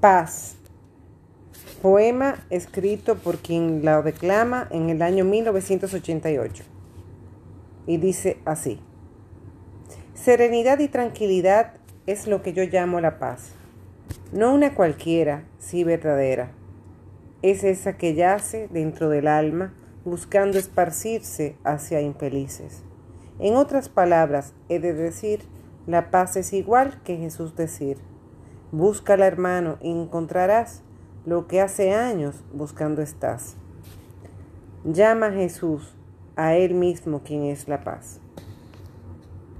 Paz. Poema escrito por quien la declama en el año 1988. Y dice así. Serenidad y tranquilidad es lo que yo llamo la paz. No una cualquiera, sí verdadera. Es esa que yace dentro del alma buscando esparcirse hacia infelices. En otras palabras, he de decir, la paz es igual que Jesús decir. Búscala, hermano, y encontrarás lo que hace años buscando estás. Llama a Jesús, a Él mismo quien es la paz.